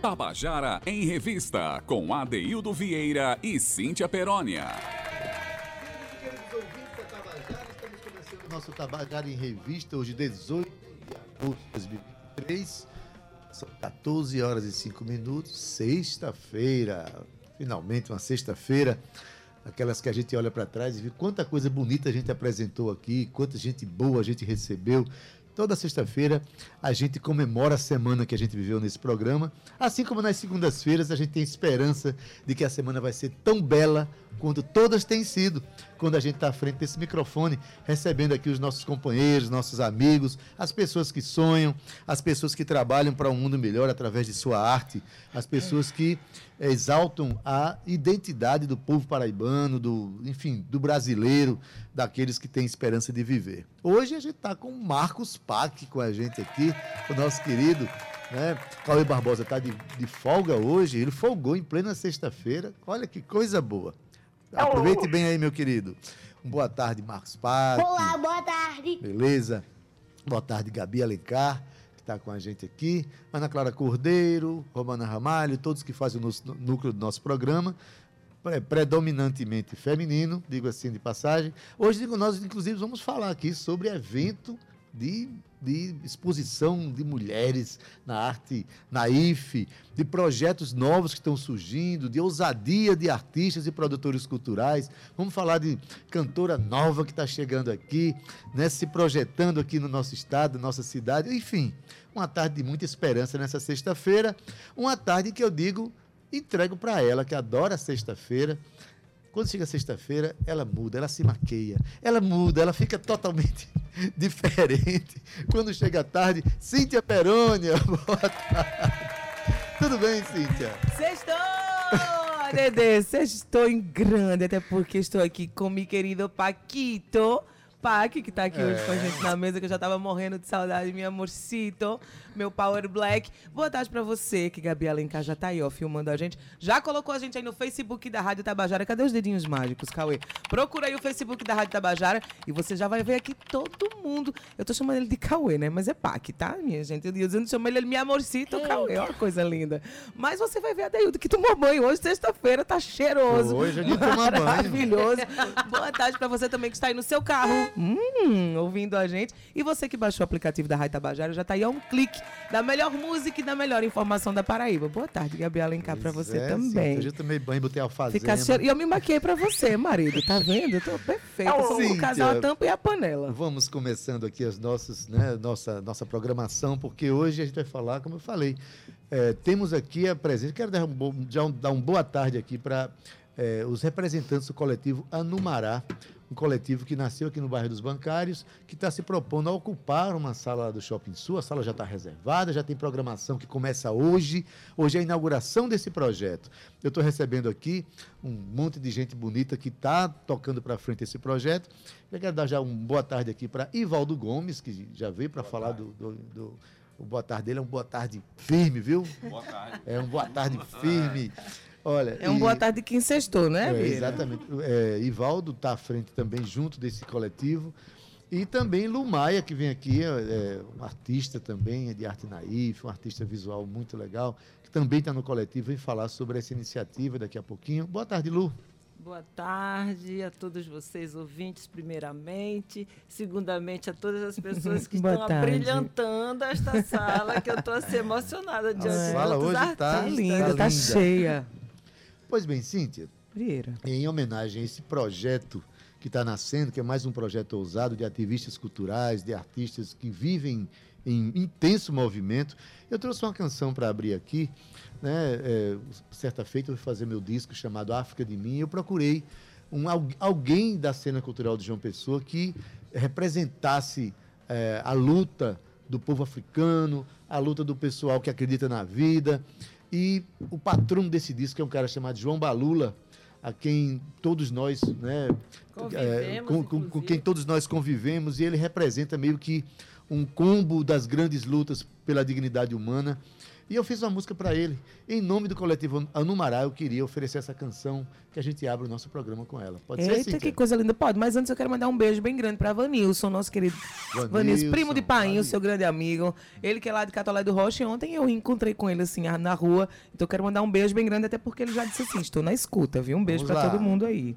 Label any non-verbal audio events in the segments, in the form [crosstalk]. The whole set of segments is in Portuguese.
Tabajara em Revista, com Adeildo Vieira e Cíntia Perónia. Estamos começando nosso Tabajara em Revista, hoje 18 de agosto de 2023. São 14 horas e 5 minutos, sexta-feira. Finalmente uma sexta-feira aquelas que a gente olha para trás e vê quanta coisa bonita a gente apresentou aqui, quanta gente boa a gente recebeu, Toda sexta-feira a gente comemora a semana que a gente viveu nesse programa, assim como nas segundas-feiras a gente tem esperança de que a semana vai ser tão bela quanto todas têm sido, quando a gente está à frente desse microfone, recebendo aqui os nossos companheiros, nossos amigos, as pessoas que sonham, as pessoas que trabalham para um mundo melhor através de sua arte, as pessoas que exaltam a identidade do povo paraibano, do, enfim, do brasileiro, daqueles que têm esperança de viver. Hoje a gente está com o Marcos Pac com a gente aqui, o nosso querido né? Cauê Barbosa está de, de folga hoje, ele folgou em plena sexta-feira. Olha que coisa boa. Aproveite bem aí, meu querido. boa tarde, Marcos Pac. Olá, boa tarde. Beleza? Boa tarde, Gabi Alencar, que está com a gente aqui. Ana Clara Cordeiro, Romana Ramalho, todos que fazem o nosso, núcleo do nosso programa. Predominantemente feminino, digo assim de passagem. Hoje, nós, inclusive, vamos falar aqui sobre evento de de exposição de mulheres na arte, na IFE, de projetos novos que estão surgindo, de ousadia de artistas e produtores culturais. Vamos falar de cantora nova que está chegando aqui, né, se projetando aqui no nosso estado, nossa cidade. Enfim, uma tarde de muita esperança nessa sexta-feira. Uma tarde que eu digo, entrego para ela, que adora sexta-feira quando chega sexta-feira, ela muda, ela se maqueia, ela muda, ela fica totalmente [laughs] diferente. Quando chega a tarde, Cíntia Perônia, [laughs] boa tarde. Tudo bem, Cíntia? Sextou! Dedê, sextou em grande, até porque estou aqui com meu querido Paquito. Pac, que tá aqui é. hoje com a gente na mesa, que eu já tava morrendo de saudade, meu amorcito, meu Power Black. Boa tarde pra você, que Gabi Alencar já tá aí, ó, filmando a gente. Já colocou a gente aí no Facebook da Rádio Tabajara. Cadê os dedinhos mágicos, Cauê? Procura aí o Facebook da Rádio Tabajara e você já vai ver aqui todo mundo. Eu tô chamando ele de Cauê, né? Mas é Pac, tá, minha gente? Eu não chamo ele de meu amorcito, é. Cauê. Olha coisa linda. Mas você vai ver a Deildo que tomou banho hoje, sexta-feira, tá cheiroso. Hoje é de tomar banho. Maravilhoso. Boa tarde pra você também que está aí no seu carro hum, ouvindo a gente. E você que baixou o aplicativo da Rádio Tabajara, já está aí a um clique da melhor música e da melhor informação da Paraíba. Boa tarde, Gabriela Alencar, para você é, também. Sim, eu já tomei banho, botei alfazema. Fica cheiro... E eu me maquiei para você, marido, tá vendo? Eu tô perfeita. Como o casal, a tampa e a panela. Vamos começando aqui as nossas, né, nossa, nossa programação, porque hoje a gente vai falar, como eu falei, é, temos aqui a presença, quero dar um, um, dar um boa tarde aqui para é, os representantes do coletivo Anumará, um coletivo que nasceu aqui no bairro dos Bancários, que está se propondo a ocupar uma sala do Shopping Sul. A sala já está reservada, já tem programação que começa hoje. Hoje é a inauguração desse projeto. Eu estou recebendo aqui um monte de gente bonita que está tocando para frente esse projeto. Eu quero dar já uma boa tarde aqui para Ivaldo Gomes, que já veio para falar do, do, do o boa tarde dele é um boa tarde firme, viu? Boa tarde. É um boa tarde firme. Olha, é um e, boa tarde de quem sextou, né, é, Exatamente. É, Ivaldo está à frente também, junto desse coletivo. E também Lumaia, que vem aqui, é, é um artista também, é de arte naif, um artista visual muito legal, que também está no coletivo, vem falar sobre essa iniciativa daqui a pouquinho. Boa tarde, Lu. Boa tarde a todos vocês, ouvintes, primeiramente. Segundamente, a todas as pessoas que [laughs] estão abrilhantando esta sala, que eu estou assim, emocionada [laughs] diante a sala hoje está linda, está cheia. Pois bem, Cíntia. Vieira. Em homenagem a esse projeto que está nascendo, que é mais um projeto ousado de ativistas culturais, de artistas que vivem em intenso movimento, eu trouxe uma canção para abrir aqui. Né? É, certa feita eu fui fazer meu disco chamado África de Mim. Eu procurei um, alguém da cena cultural de João Pessoa que representasse é, a luta do povo africano, a luta do pessoal que acredita na vida. E o patrão desse disco é um cara chamado João Balula, a quem todos nós, né, é, com, com, com, quem todos nós convivemos, e ele representa meio que um combo das grandes lutas pela dignidade humana. E eu fiz uma música para ele. Em nome do coletivo Anumará, eu queria oferecer essa canção que a gente abre o nosso programa com ela. Pode Eita, ser, Eita, que coisa linda. Pode, mas antes eu quero mandar um beijo bem grande para Vanilson, nosso querido Vanilson, Vanilson primo de Painho, seu grande amigo. Ele que é lá de Catolé do Rocha. E ontem eu encontrei com ele assim na rua. Então eu quero mandar um beijo bem grande, até porque ele já disse assim: estou na escuta, viu? Um beijo para todo mundo aí.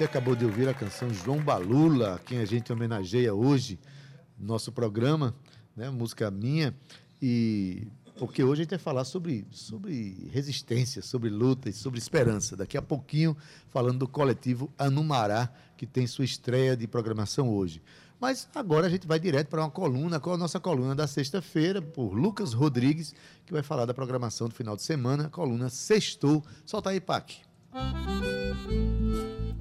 Você acabou de ouvir a canção João Balula, quem a gente homenageia hoje no nosso programa, né? Música minha. E porque hoje a gente vai falar sobre, sobre resistência, sobre luta e sobre esperança. Daqui a pouquinho, falando do coletivo Anumará, que tem sua estreia de programação hoje. Mas agora a gente vai direto para uma coluna, com a nossa coluna da sexta-feira, por Lucas Rodrigues, que vai falar da programação do final de semana, coluna Sextou. Solta aí, Pac.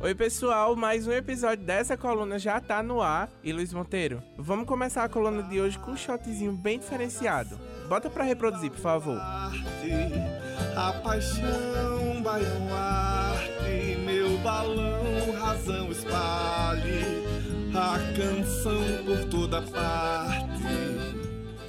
Oi, pessoal, mais um episódio dessa coluna já tá no ar. E Luiz Monteiro, vamos começar a coluna de hoje com um shotzinho bem diferenciado. Bota para reproduzir, por favor. A paixão, baião arte, meu balão, razão espalhe a canção por toda parte.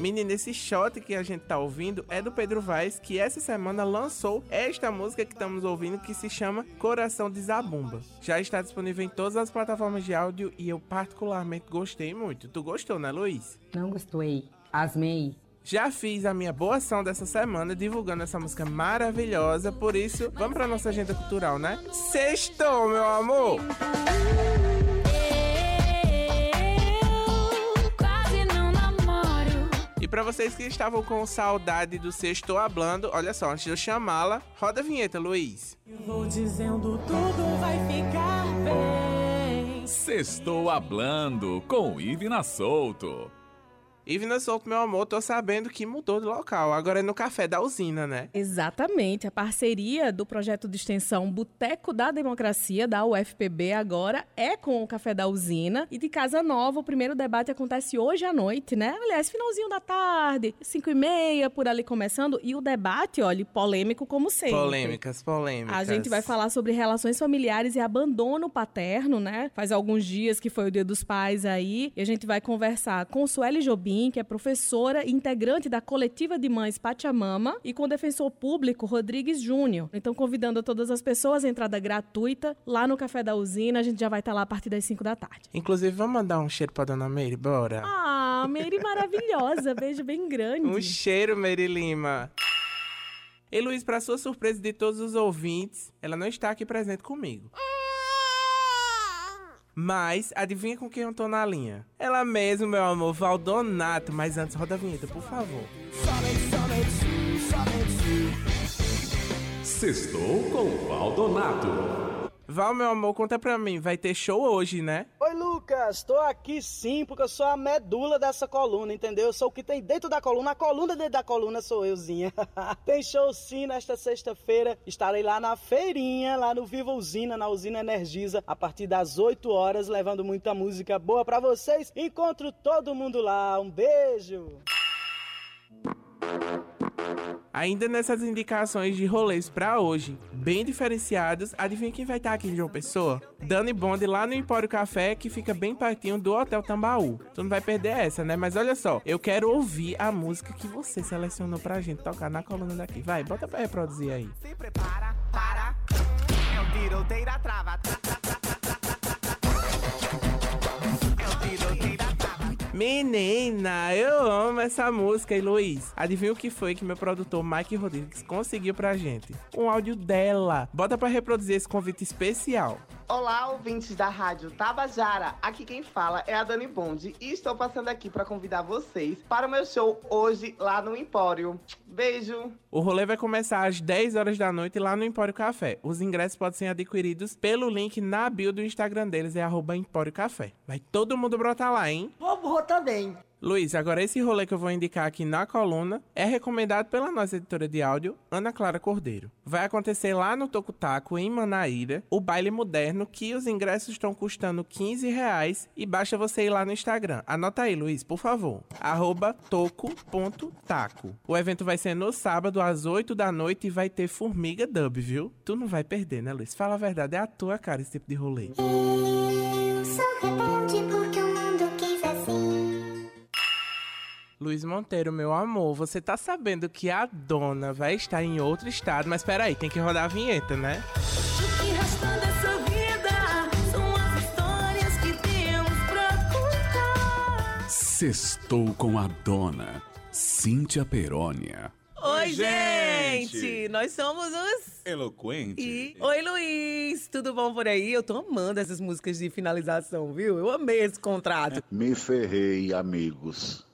Menina, esse shot que a gente tá ouvindo é do Pedro Vaz, que essa semana lançou esta música que estamos ouvindo, que se chama Coração de Zabumba. Já está disponível em todas as plataformas de áudio e eu particularmente gostei muito. Tu gostou, né, Luiz? Não gostei. Asmei. Já fiz a minha boa ação dessa semana divulgando essa música maravilhosa, por isso, vamos pra nossa agenda cultural, né? Sextou, meu amor! Para vocês que estavam com saudade do Sexto Hablando, olha só, antes de eu chamá-la, roda a vinheta, Luiz. Eu vou dizendo tudo vai ficar bem. Sextou Hablando com Ivina Souto. Ivna Souto, meu amor, tô sabendo que mudou de local. Agora é no Café da Usina, né? Exatamente. A parceria do projeto de extensão Boteco da Democracia, da UFPB, agora é com o Café da Usina. E de Casa Nova, o primeiro debate acontece hoje à noite, né? Aliás, finalzinho da tarde, 5 e meia, por ali começando. E o debate, olha, polêmico como sempre. Polêmicas, polêmicas. A gente vai falar sobre relações familiares e abandono paterno, né? Faz alguns dias que foi o Dia dos Pais aí. E a gente vai conversar com Sueli Jobim, que é professora e integrante da coletiva de mães Pachamama, e com o defensor público Rodrigues Júnior. Então, convidando todas as pessoas, entrada gratuita lá no Café da Usina. A gente já vai estar lá a partir das 5 da tarde. Inclusive, vamos mandar um cheiro pra dona Meire, bora? Ah, Meire maravilhosa. [laughs] Beijo bem grande. Um cheiro, Meire Lima. E Luiz, para sua surpresa de todos os ouvintes, ela não está aqui presente comigo. Mas, adivinha com quem eu tô na linha? Ela mesmo, meu amor, Valdonato. Mas antes, roda a vinheta, por favor. Sextou com Valdonato. Val, meu amor, conta pra mim, vai ter show hoje, né? Oi, Lucas, tô aqui sim, porque eu sou a medula dessa coluna, entendeu? Eu sou o que tem dentro da coluna, a coluna dentro da coluna sou euzinha. [laughs] tem show sim nesta sexta-feira, estarei lá na feirinha, lá no Viva Usina, na Usina Energisa, a partir das 8 horas, levando muita música boa pra vocês. Encontro todo mundo lá, um beijo! Ainda nessas indicações de rolês para hoje, bem diferenciados, adivinha quem vai estar aqui em João Pessoa? Dani Bond lá no Empório Café, que fica bem pertinho do Hotel Tambaú. Tu não vai perder essa, né? Mas olha só, eu quero ouvir a música que você selecionou pra gente tocar na coluna daqui. Vai, bota pra reproduzir aí. Se prepara, para, é o tiroteiro trava, tra, tra, Menina, eu amo essa música, e Luiz. Adivinha o que foi que meu produtor Mike Rodrigues conseguiu pra gente? Um áudio dela. Bota pra reproduzir esse convite especial. Olá, ouvintes da Rádio Tabajara. Aqui quem fala é a Dani Bond e estou passando aqui para convidar vocês para o meu show hoje lá no Empório. Beijo! O rolê vai começar às 10 horas da noite lá no Empório Café. Os ingressos podem ser adquiridos pelo link na bio do Instagram deles, é arroba Empório Café. Vai todo mundo brotar lá, hein? Vou também. Luiz, agora esse rolê que eu vou indicar aqui na coluna é recomendado pela nossa editora de áudio, Ana Clara Cordeiro. Vai acontecer lá no Tocutaco, em Manaíra, o baile moderno, que os ingressos estão custando 15 reais e basta você ir lá no Instagram. Anota aí, Luiz, por favor. Arroba toco.taco. O evento vai ser no sábado, às 8 da noite, e vai ter Formiga Dub, viu? Tu não vai perder, né, Luiz? Fala a verdade, é a tua cara esse tipo de rolê. Eu sou rebelde porque o Luiz Monteiro, meu amor, você tá sabendo que a dona vai estar em outro estado, mas peraí, tem que rodar a vinheta, né? O que resta dessa vida são as histórias que temos pra contar. Sextou com a dona, Cíntia Perônia. Oi, Oi, gente! Nós somos os. Eloquente. E... Oi, Luiz! Tudo bom por aí? Eu tô amando essas músicas de finalização, viu? Eu amei esse contrato. Me ferrei, amigos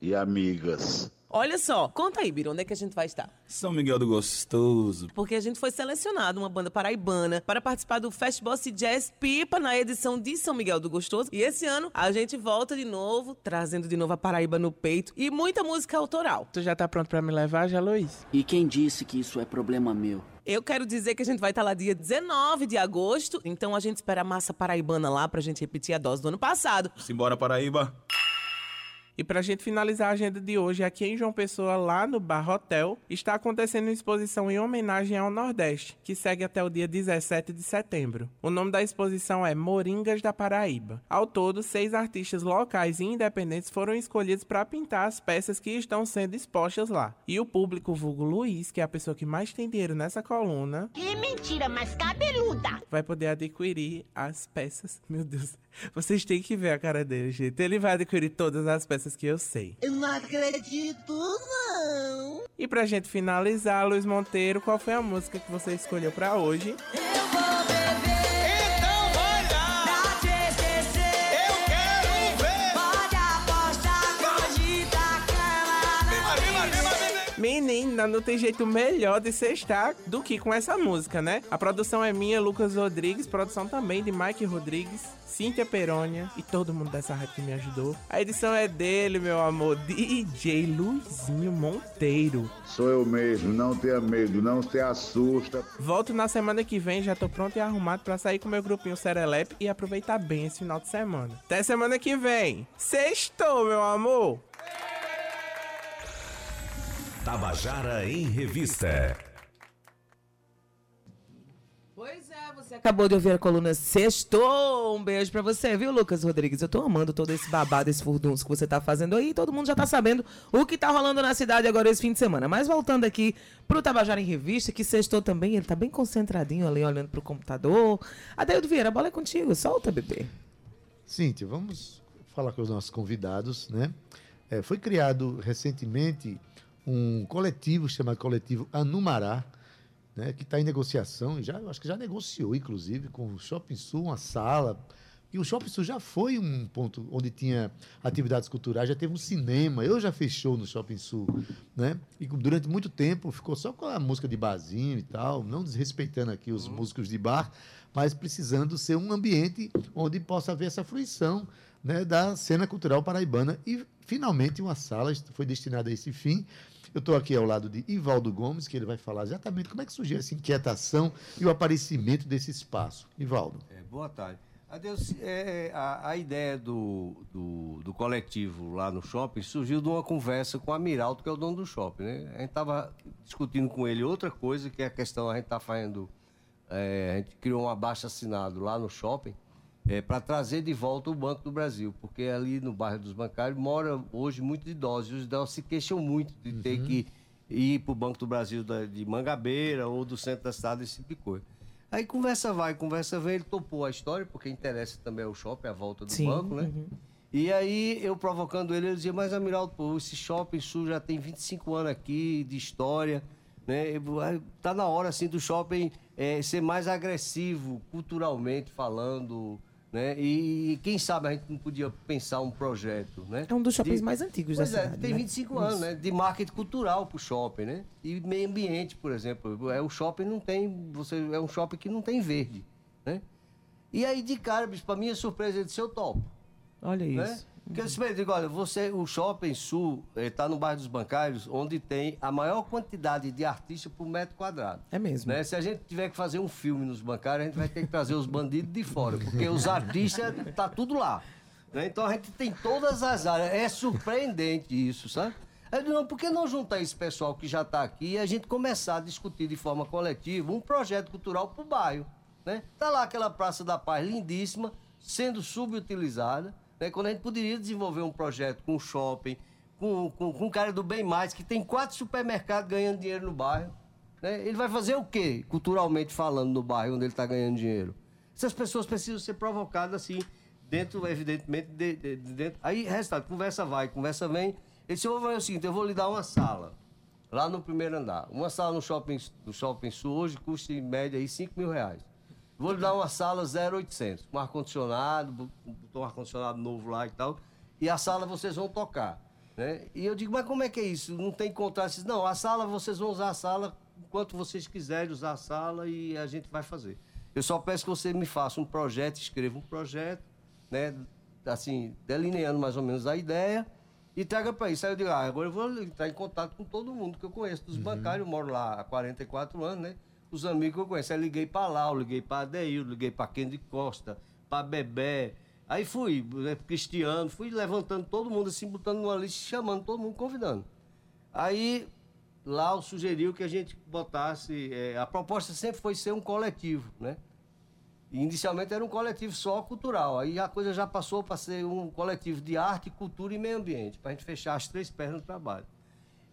e amigas. Olha só, conta aí, Biro, onde é que a gente vai estar? São Miguel do Gostoso. Porque a gente foi selecionado, uma banda paraibana, para participar do Festival Jazz Pipa na edição de São Miguel do Gostoso. E esse ano a gente volta de novo, trazendo de novo a Paraíba no peito e muita música autoral. Tu já tá pronto para me levar, já, Luiz? E quem disse que isso é problema meu? Eu quero dizer que a gente vai estar lá dia 19 de agosto, então a gente espera a massa paraibana lá pra gente repetir a dose do ano passado. Simbora, Paraíba! E para a gente finalizar a agenda de hoje, aqui em João Pessoa, lá no Bar Hotel, está acontecendo uma exposição em homenagem ao Nordeste, que segue até o dia 17 de setembro. O nome da exposição é Moringas da Paraíba. Ao todo, seis artistas locais e independentes foram escolhidos para pintar as peças que estão sendo expostas lá. E o público vulgo Luiz, que é a pessoa que mais tem dinheiro nessa coluna... Que mentira, mas cabeluda! Vai poder adquirir as peças. Meu Deus, vocês têm que ver a cara dele, gente. Ele vai adquirir todas as peças que eu sei. Eu não acredito, não. E pra gente finalizar, Luiz Monteiro, qual foi a música que você escolheu pra hoje? Eu vou Menina, não tem jeito melhor de sextar do que com essa música, né? A produção é minha, Lucas Rodrigues, produção também de Mike Rodrigues, Cíntia Perônia e todo mundo dessa rádio que me ajudou. A edição é dele, meu amor, DJ Luizinho Monteiro. Sou eu mesmo, não tenha medo, não se assusta. Volto na semana que vem, já tô pronto e arrumado pra sair com meu grupinho Serelepe e aproveitar bem esse final de semana. Até semana que vem. Sextou, meu amor! Tabajara em Revista. Pois é, você acabou de ouvir a coluna Sextou. Um beijo pra você, viu, Lucas Rodrigues? Eu tô amando todo esse babado, esse furdunço que você tá fazendo aí. Todo mundo já tá sabendo o que tá rolando na cidade agora esse fim de semana. Mas voltando aqui pro Tabajara em Revista, que Sextou também, ele tá bem concentradinho ali, olhando pro computador. Adeildo Vieira, a bola é contigo. Solta, bebê. Cíntia, vamos falar com os nossos convidados, né? É, foi criado recentemente um coletivo chamado Coletivo Anumará, né, que está em negociação, já, eu acho que já negociou, inclusive, com o Shopping Sul, uma sala. E o Shopping Sul já foi um ponto onde tinha atividades culturais, já teve um cinema, eu já fechou no Shopping Sul, né? E durante muito tempo ficou só com a música de barzinho e tal, não desrespeitando aqui os músicos de bar, mas precisando ser um ambiente onde possa haver essa fruição né, da cena cultural paraibana. E, finalmente, uma sala foi destinada a esse fim. Eu estou aqui ao lado de Ivaldo Gomes, que ele vai falar exatamente como é que surgiu essa inquietação e o aparecimento desse espaço. Ivaldo. É, boa tarde. Adeus, é, a, a, ideia do, do, do, coletivo lá no shopping surgiu de uma conversa com o Amiraldo, que é o dono do shopping. Né? A gente estava discutindo com ele outra coisa, que é a questão, a gente está fazendo. É, a gente criou um abaixo assinado lá no shopping é, para trazer de volta o Banco do Brasil, porque ali no bairro dos bancários mora hoje muito idosos, e os idosos se queixam muito de ter Uhum. que ir para o Banco do Brasil da, de Mangabeira ou do centro da cidade, esse tipo de coisa. Aí conversa vai, conversa vem, ele topou a história, porque interessa também ao shopping, a volta do Sim, banco, né? uhum. E aí eu provocando ele, ele dizia, mas Amiraldo, pô, esse shopping sul já tem 25 anos aqui de história, né? Tá na hora assim do shopping eh, ser mais agressivo, culturalmente falando, né? E, quem sabe a gente não podia pensar um projeto, né? É um dos shoppings De- mais antigos pois da é, cidade. tem né? 25 anos, Isso. né? De marketing cultural pro shopping, né? E meio ambiente, por exemplo. É o shopping não tem, você é um shopping que não tem verde, né? E aí de cara, bicho, pra minha surpresa, ele disse, eu topo. Olha Né? isso. Porque eu disse, ele, digo, olha, você, o Shopping Sul está no bairro dos Bancários, onde tem a maior quantidade de artistas por metro quadrado. É mesmo. Né? Se a gente tiver que fazer um filme nos bancários, a gente vai ter que trazer os bandidos de fora, porque os artistas tá tudo lá. né? Então a gente tem todas as áreas. É surpreendente isso, sabe? Aí eu digo, não, por que não juntar esse pessoal que já está aqui e a gente começar a discutir de forma coletiva um projeto cultural para o bairro? Né? Tá lá aquela Praça da Paz lindíssima, sendo subutilizada, né? quando a gente poderia desenvolver um projeto com shopping, com, com, com um cara do Bem Mais, que tem quatro supermercados ganhando dinheiro no bairro. Né? Ele vai fazer o quê, culturalmente falando, no bairro onde ele está ganhando dinheiro? Essas pessoas precisam ser provocadas assim, dentro, evidentemente, de, de- de dentro. Aí, resultado, conversa vai, conversa vem. Ele disse, vou fazer o seguinte, eu vou lhe dar uma sala. lá no primeiro andar. Uma sala no shopping, no shopping sul hoje custa em média aí 5 mil reais. Vou lhe dar uma sala 0,800, com ar-condicionado, bo- botou um ar-condicionado novo lá e tal. E a sala vocês vão tocar. Né? E eu digo, mas como é que é isso? Não tem contrato? Não, a sala, vocês vão usar a sala enquanto vocês quiserem usar a sala e a gente vai fazer. Eu só peço que você me faça um projeto, escreva um projeto, né? Assim, delineando mais ou menos a ideia e traga para isso. Aí eu digo, ah, agora eu vou entrar em contato com todo mundo que eu conheço, dos bancários, eu moro lá há 44 anos, né? Os amigos que eu conheço. Aí liguei para Lau, liguei para Adeildo, liguei para Kendi Costa, para Bebé. Aí fui, né, Cristiano, fui levantando todo mundo assim, botando numa lista, chamando todo mundo, convidando. Aí Lau sugeriu que a gente botasse. eh, a proposta sempre foi ser um coletivo, né? Inicialmente era um coletivo só cultural. Aí a coisa já passou para ser um coletivo de arte, cultura e meio ambiente, para a gente fechar as três pernas do trabalho.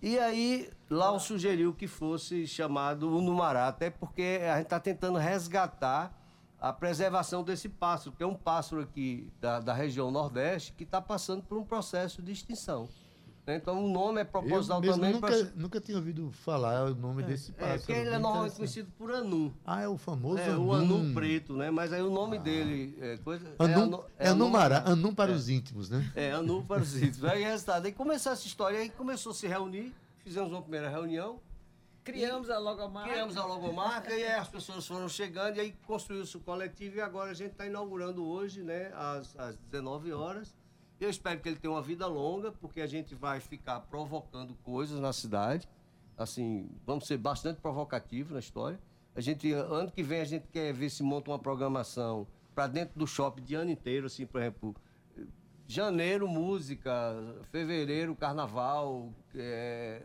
E aí, Lau sugeriu que fosse chamado o Numará, até porque a gente está tentando resgatar a preservação desse pássaro, que é um pássaro aqui da, da região Nordeste que está passando por um processo de extinção. Né? Então o nome é proposital Eu também nunca, para. nunca tinha ouvido falar o nome desse pássaro. É, porque ele é normalmente conhecido por anu. Ah, é o famoso É, o anu preto, né? Mas aí o nome dele é coisa. Anum, anu- é Anumará, Anum para É. os íntimos, né? É, Anu [laughs] para os íntimos. Aí resultado, aí começou essa história, aí começou a se reunir, fizemos uma primeira reunião. Criamos a logomarca. Criamos a logomarca e aí as pessoas foram chegando e aí construiu-se o coletivo e agora a gente está inaugurando hoje, né, às, às 19 horas. Eu espero que ele tenha uma vida longa, porque a gente vai ficar provocando coisas na cidade. Assim, vamos ser bastante provocativos na história. A gente, ano que vem, a gente quer ver se monta uma programação para dentro do shopping de ano inteiro, assim, por exemplo, janeiro música, fevereiro carnaval, é,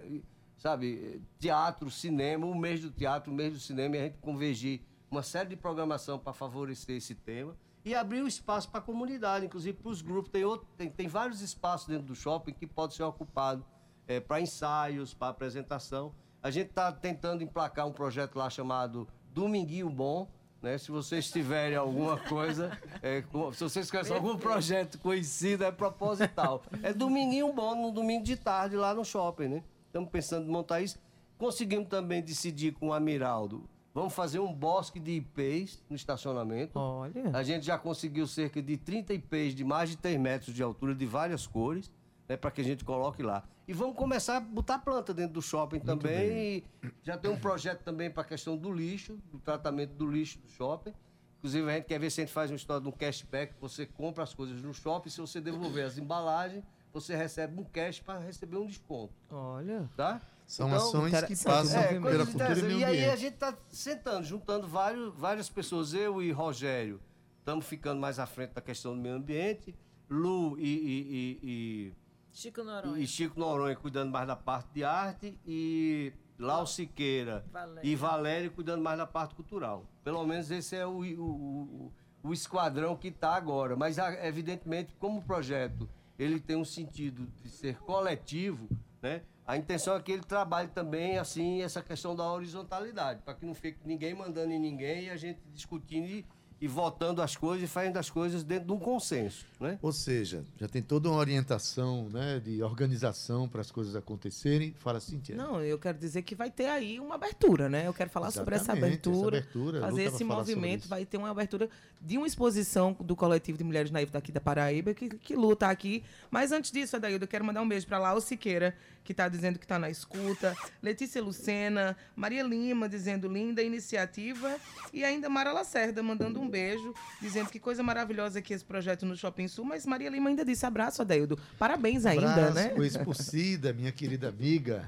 sabe, teatro, cinema, o mês do teatro, o mês do cinema, e a gente convergir uma série de programação para favorecer esse tema e abrir o espaço para a comunidade, inclusive para os grupos. Tem, outro, tem, tem vários espaços dentro do shopping que pode ser ocupado é, para ensaios, para apresentação. A gente está tentando emplacar um projeto lá chamado Dominguinho Bom, né? Se vocês tiverem alguma coisa, é, se vocês conhecem algum projeto conhecido, é proposital. É dominguinho bom, no domingo de tarde lá no shopping, né? Estamos pensando em montar isso. Conseguimos também decidir com o Amiraldo. Vamos fazer um bosque de IPs no estacionamento. Olha. A gente já conseguiu cerca de 30 IPs de mais de 3 metros de altura, de várias cores, né, para que a gente coloque lá. E vamos começar a botar planta dentro do shopping também. E já tem um projeto também para a questão do lixo, do tratamento do lixo do shopping. Inclusive, a gente quer ver se a gente faz uma história de um cashback. Você compra as coisas no shopping, se você devolver as embalagens, você recebe um cash para receber um desconto. Olha. Tá? São ações que passam É, pela cultura e meio E aí a gente está sentando, juntando vários, várias pessoas. Eu e Rogério estamos ficando mais à frente da questão do meio ambiente. Lu e, e- e- Chico e- Noronha. e Chico Noronha cuidando mais da parte de arte. E Lau Siqueira Valério. e Valério cuidando mais da parte cultural. Pelo menos esse é o, o, o- o esquadrão que está agora. Mas, evidentemente, como o projeto ele tem um sentido de ser coletivo, né? A intenção é que ele trabalhe também, assim, essa questão da horizontalidade, para que não fique ninguém mandando em ninguém e a gente discutindo e, e votando as coisas e fazendo as coisas dentro de um consenso, né? Ou seja, já tem toda uma orientação né, de organização para as coisas acontecerem. Fala assim, Tia. Não, eu quero dizer que vai ter aí uma abertura, né? Eu quero falar sobre essa Exatamente, abertura, essa abertura, fazer esse movimento, vai ter uma abertura de uma exposição do coletivo de mulheres naivas daqui da Paraíba, que, que luta aqui. Mas antes disso, Adaildo, eu quero mandar um beijo para Lau Siqueira, que está dizendo que está na escuta, [laughs] Letícia Lucena, Maria Lima dizendo linda iniciativa, e ainda Mara Lacerda mandando um beijo, dizendo que coisa maravilhosa aqui esse projeto no Shopping Sul, mas Maria Lima ainda disse abraço, Adaildo. Parabéns ainda, Abraço, né? Expulsida, minha querida amiga.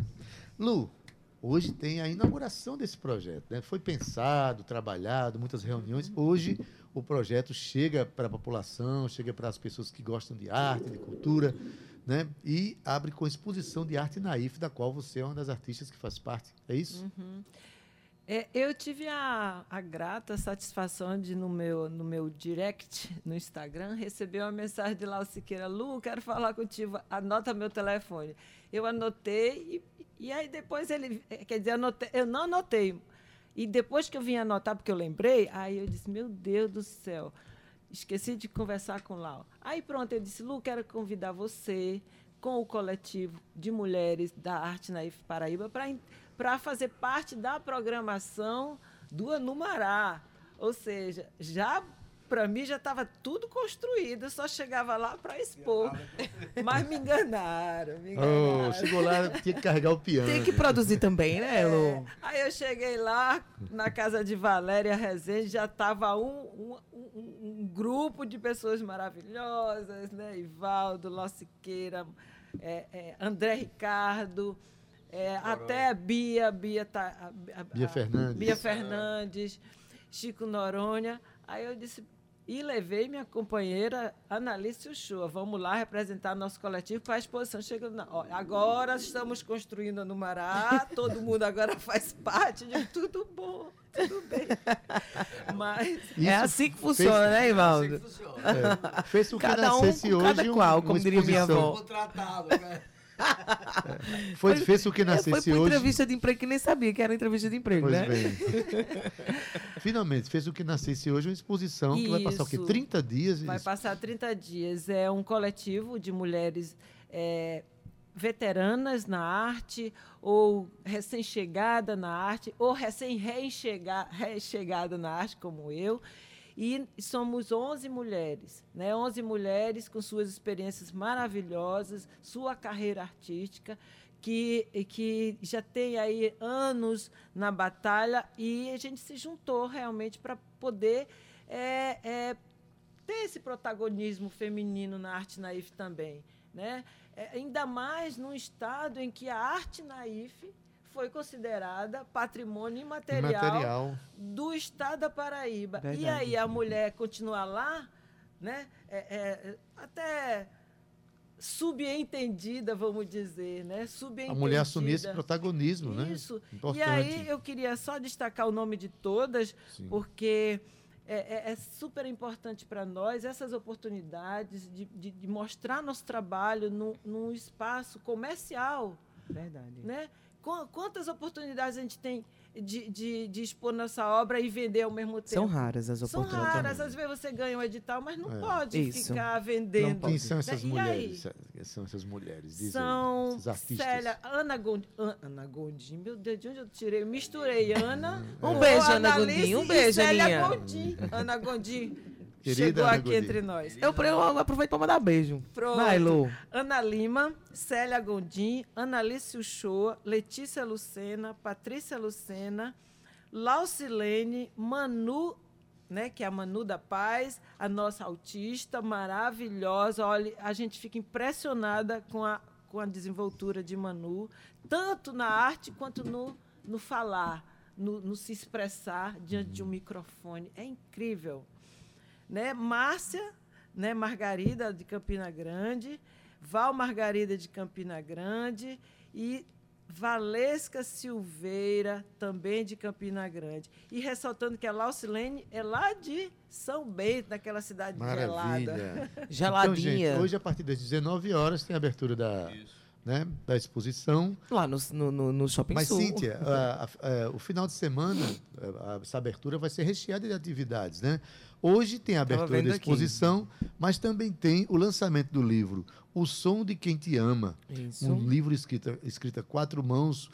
Lu, hoje tem a inauguração desse projeto. Né? Foi pensado, trabalhado, muitas reuniões. Hoje o projeto chega para a população, chega para as pessoas que gostam de arte, de cultura, né? e abre com exposição de arte naif, da qual você é uma das artistas que faz parte. É isso? Uhum. É, eu tive a, a grata satisfação de, no meu, no meu direct no Instagram, receber uma mensagem de Lau Siqueira. Lu, quero falar contigo, anota meu telefone. Eu anotei e, e aí depois ele... eh, Quer dizer, anotei, eu não anotei. E depois que eu vim anotar, porque eu lembrei, aí eu disse, meu Deus do céu, esqueci de conversar com Lau. Aí pronto, eu disse, Lu, quero convidar você com o coletivo de mulheres da Arte Naif Paraíba para fazer parte da programação do Anumará. Ou seja, já para mim já estava tudo construído, eu só chegava lá para expor. Mas me enganaram, me enganaram. Oh, chegou lá, tinha que carregar o piano. Tem que produzir também, né, Lu? Aí eu cheguei lá, na casa de Valéria Rezende, já estava um, um, um- um grupo de pessoas maravilhosas, né? Ivaldo, Ló Siqueira, é, é, André Ricardo, é, até a Bia, Bia, tá, a- a- Bia Fernandes. Bia Fernandes, Chico Noronha. Aí eu disse, e levei minha companheira Analice Uchoa. Vamos lá representar nosso coletivo para a exposição. Chegando na, ó, agora estamos construindo no Mará, [laughs] todo mundo agora faz parte de tudo bom, tudo bem. [laughs] Mas É assim que funciona, né, Ivaldo? É, fez o que Cada um hoje. cada qual, como diria minha avó. Contratado, né? [laughs] Foi, fez o que É, Foi nascesse hoje. entrevista de emprego que nem sabia que era entrevista de emprego, Pois né? bem. [laughs] Finalmente, fez o que nascesse hoje, uma exposição que vai passar o quê? Isso. 30 dias? Vai Isso. passar 30 dias. É um coletivo de mulheres é, veteranas na arte, ou recém-chegada na arte, ou recém-rechegada na arte, como eu. E somos 11 mulheres, né? 11 mulheres com suas experiências maravilhosas, sua carreira artística, que, que já tem aí anos na batalha e a gente se juntou realmente para poder é, é, ter esse protagonismo feminino na arte naif também. Né? É, ainda mais num estado em que a arte naif foi considerada patrimônio imaterial, Imaterial. do estado da Paraíba. E Verdade. aí a mulher continua lá, né? É, é, até subentendida, vamos dizer, né? A Subentendida. mulher assumir esse protagonismo, né? Isso. Importante. E aí eu queria só destacar o nome de todas, Sim. porque é, é- é super importante para nós essas oportunidades de, de- de mostrar nosso trabalho num, num espaço comercial. Verdade. Né? Qu- Quantas oportunidades a gente tem de, de, de expor nossa obra e vender ao mesmo tempo? São raras as São oportunidades. raras. Às vezes você ganha um edital, mas não É. pode Isso. ficar vendendo. Quem são né? essas E aí? mulheres? Quem são essas mulheres? Diz aí, São esses artistas. Célia, Ana Gondim, Ana Gondim, meu Deus, de onde eu tirei? Eu misturei Ana. [laughs] Um beijo, Ana Gondim, um e beijo, Célia Aninha. Gondim. Ana Gondim Querida chegou Ana aqui entre nós. Eu, eu aproveito para mandar beijo. Pronto. Ana Lima, Célia Gondim, Analice Uchoa, Letícia Lucena, Patrícia Lucena, Laucilene, Manu, né, que é a Manu da Paz, a nossa autista maravilhosa. Olha, a gente fica impressionada com a, com a desenvoltura de Manu, tanto na arte quanto no, no falar, no, no se expressar diante de um microfone. É incrível né? Márcia, né? Margarida de Campina Grande, Val Margarida de Campina Grande e Valesca Silveira, também de Campina Grande. E ressaltando que a Laucilene é lá de São Bento, naquela cidade Maravilha. gelada. [laughs] Então, gente, hoje, a partir das 19 horas, tem a abertura da, né, da exposição. Lá no, no, no- Shopping Mas, Sul. Cíntia, a- a- a- o final de semana, a- essa abertura vai ser recheada de atividades, né? Hoje tem a abertura da aqui. exposição, mas também tem o lançamento do livro O Som de Quem Te Ama. Isso. Um livro escrito, escrito a quatro mãos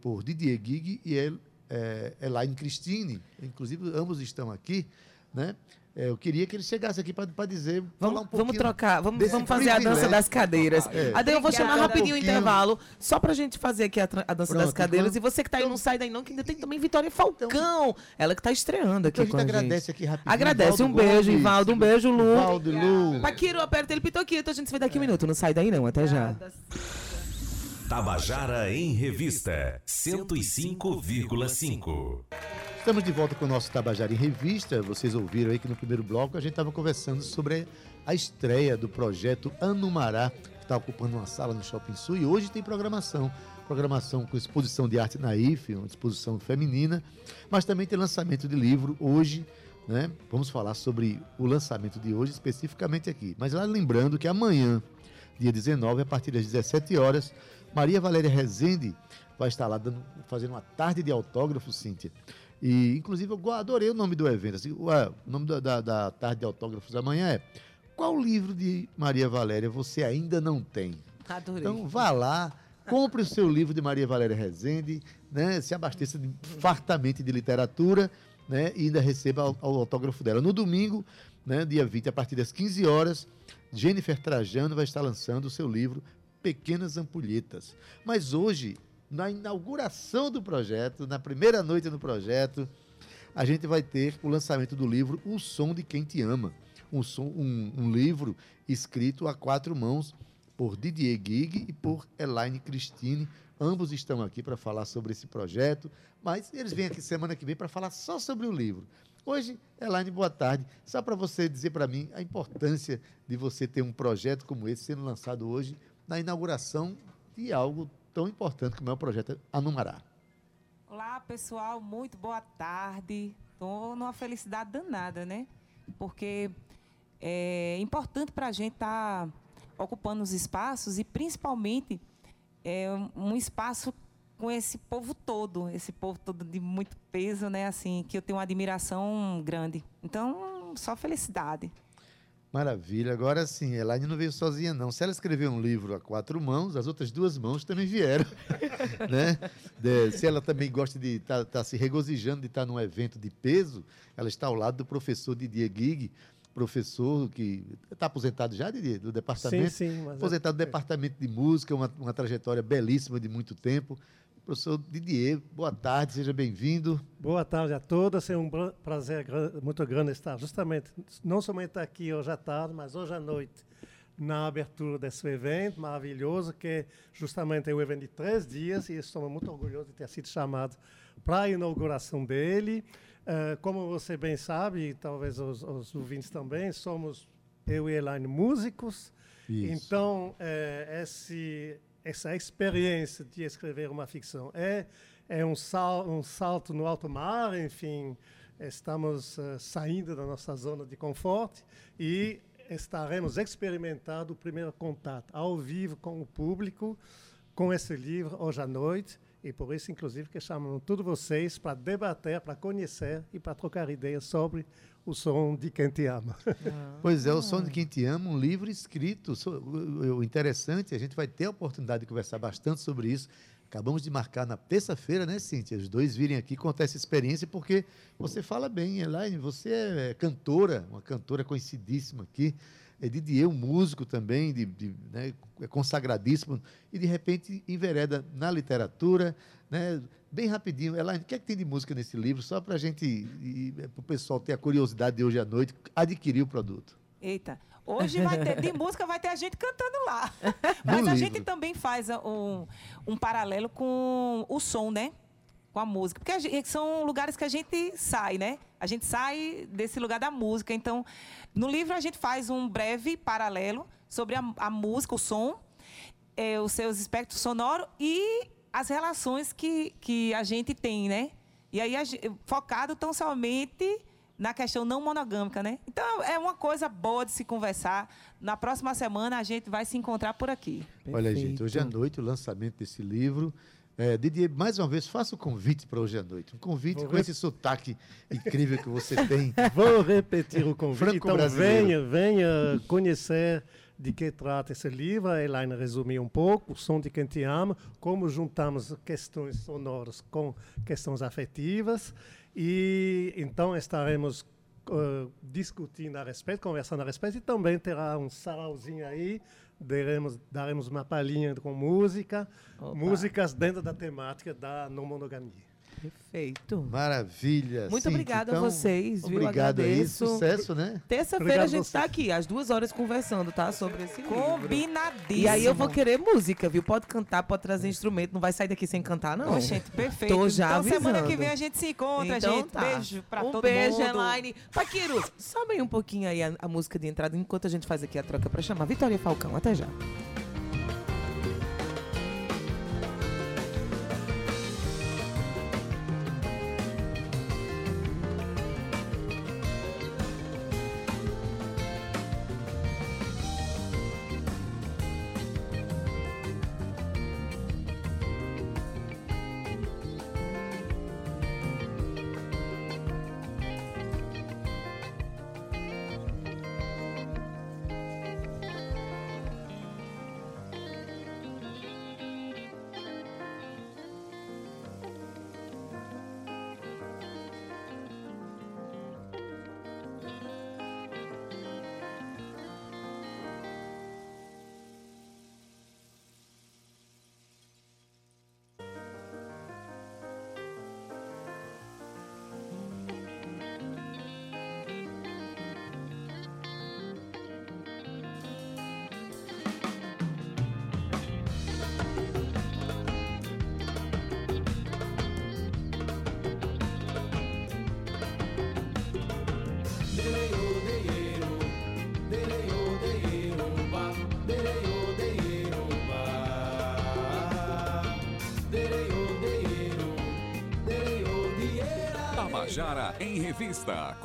por Didier Gig e El, é, Elaine Christine. Inclusive, ambos estão aqui, né? É, eu queria que ele chegasse aqui para dizer. falar Vamos, um vamos trocar, vamos, vamos fazer a dança das cadeiras. É. Ade, eu vou chamar rapidinho o Um pouquinho. intervalo, só pra gente fazer aqui a, a dança das Pronto, cadeiras. então- E você que tá aí, não sai daí não, que ainda tem também Vitória Falcão. ela que tá estreando aqui Então a gente com a agradece gente. aqui rapidinho. Agradece, um beijo, Ivaldo, um beijo, Lu. Valdo, Lu. Paquiro, aperta ele, Pitoquito, a gente se vê daqui um minuto. Não sai daí não, até já. Tabajara em Revista 105,5. Estamos de volta com o nosso Tabajara em Revista. Vocês ouviram aí que no primeiro bloco a gente estava conversando sobre a estreia do projeto Anumará, que está ocupando uma sala no Shopping Sul. E hoje tem programação. Programação com exposição de arte naif, uma exposição feminina, mas também tem lançamento de livro hoje. Né? Vamos falar sobre o lançamento de hoje especificamente aqui. Mas lá lembrando que amanhã, dia 19, a partir das 17 horas, Maria Valéria Rezende vai estar lá dando, fazendo uma tarde de autógrafo, Cíntia. E, inclusive, eu adorei o nome do evento. Assim, o, é, o nome da, da- da tarde de autógrafos amanhã é Qual livro de Maria Valéria você ainda não tem? Adorei. Então vá lá, compre o seu livro de Maria Valéria Rezende, né? Se abasteça de, fartamente de literatura, né? E ainda receba o, o autógrafo dela. No domingo, né, dia 20, a partir das 15 horas, Jennifer Trajano vai estar lançando o seu livro Pequenas Ampulhetas. Mas hoje, na inauguração do projeto, na primeira noite do projeto, a gente vai ter o lançamento do livro O Som de Quem Te Ama. Um, som, um, um livro escrito a quatro mãos por Didier Gig e por Elaine Christine. Ambos estão aqui para falar sobre esse projeto, mas eles vêm aqui semana que vem para falar só sobre o livro. Hoje, Elaine, boa tarde. Só para você dizer para mim a importância de você ter um projeto como esse sendo lançado hoje na inauguração de algo tão importante como é o projeto Anumará. Olá, pessoal, muito boa tarde. Estou numa felicidade danada, né? Porque é importante para a gente estar tá ocupando os espaços e, principalmente, é, um espaço com esse povo todo, esse povo todo de muito peso, né? Assim, que eu tenho uma admiração grande. Então, só felicidade. Maravilha. Agora sim, Elaine não veio sozinha, não. Se ela escreveu um livro a quatro mãos, as outras duas mãos também vieram. [laughs] né? De, se ela também gosta de estar tá, tá se regozijando de estar num evento de peso, ela está ao lado do professor Didier Gig, professor que está aposentado já, Didier, do departamento? Sim, sim. Mas aposentado do é... departamento de música, uma, uma trajetória belíssima de muito tempo. Professor Didier, boa tarde, seja bem-vindo. Boa tarde a todos, é um prazer muito grande estar justamente, não somente aqui hoje à tarde, mas hoje à noite, na abertura desse evento maravilhoso, que é justamente um evento de três dias, e estou muito orgulhoso de ter sido chamado para a inauguração dele. Uh, como você bem sabe, e talvez os, os ouvintes também, somos eu e Elaine músicos, Isso. então uh, esse essa experiência de escrever uma ficção é é um, sal, um salto no alto mar, enfim, estamos uh, saindo da nossa zona de conforto e estaremos experimentando o primeiro contato ao vivo com o público com esse livro hoje à noite e por isso, inclusive, que chamamos todos vocês para debater, para conhecer e para trocar ideias sobre o som de quem te ama. Ah. Pois é, o som de quem te ama, um livro escrito. O interessante, a gente vai ter a oportunidade de conversar bastante sobre isso. Acabamos de marcar na terça-feira, né, Cíntia? Os dois virem aqui contar essa experiência, porque você fala bem, Elaine, você é cantora, uma cantora conhecidíssima aqui. É Didier, um músico também, de, de né, é consagradíssimo, e de repente envereda na literatura, né, bem rapidinho. Elaine, o que é que tem de música nesse livro? Só para a gente, para o pessoal ter a curiosidade de hoje à noite, adquirir o produto. Eita, hoje vai ter, de música vai ter a gente cantando lá. [laughs] Mas No a livro. gente também faz um, um paralelo com o som, né? Com a música. Porque gente- são lugares que a gente sai, né? A gente sai desse lugar da música. Então, no livro a gente faz um breve paralelo sobre a, a música, o som, eh, os seus espectros sonoros e as relações que, que a gente tem, né? E aí, a focado tão somente na questão não monogâmica, né? Então, é uma coisa boa de se conversar. Na próxima semana, a gente vai se encontrar por aqui. Olha, gente, hoje à noite o lançamento desse livro. É, Didier, mais uma vez, faça o convite para hoje à noite. Um convite Vou com rep- esse sotaque incrível que você tem. [laughs] Vou repetir o convite. Então, venha, venha conhecer de que trata esse livro. A Elaine resumiu um pouco, o som de quem te ama, como juntamos questões sonoras com questões afetivas. E então estaremos eh, discutindo a respeito, conversando a respeito, e também terá um sarauzinho aí. Daremos, daremos uma palhinha com música, Opa. músicas dentro da temática da não monogamia. Perfeito. Maravilha. Muito obrigada Então, a vocês, viu? Obrigado aí, sucesso, né? Terça-feira a gente está aqui, às duas horas, conversando, tá? Sobre esse. Combinadíssimo. E aí eu vou querer música, viu? Pode cantar, pode trazer instrumento, não vai sair daqui sem cantar, não. Ô, gente, perfeito. Tô já então, semana avisando. que vem a gente se encontra, Então gente. tá. Beijo pra um todo beijo, mundo. Elaine. Paquiro, sobe aí um pouquinho aí a, a música de entrada, enquanto a gente faz aqui a troca pra chamar Vitória Falcão. Até já.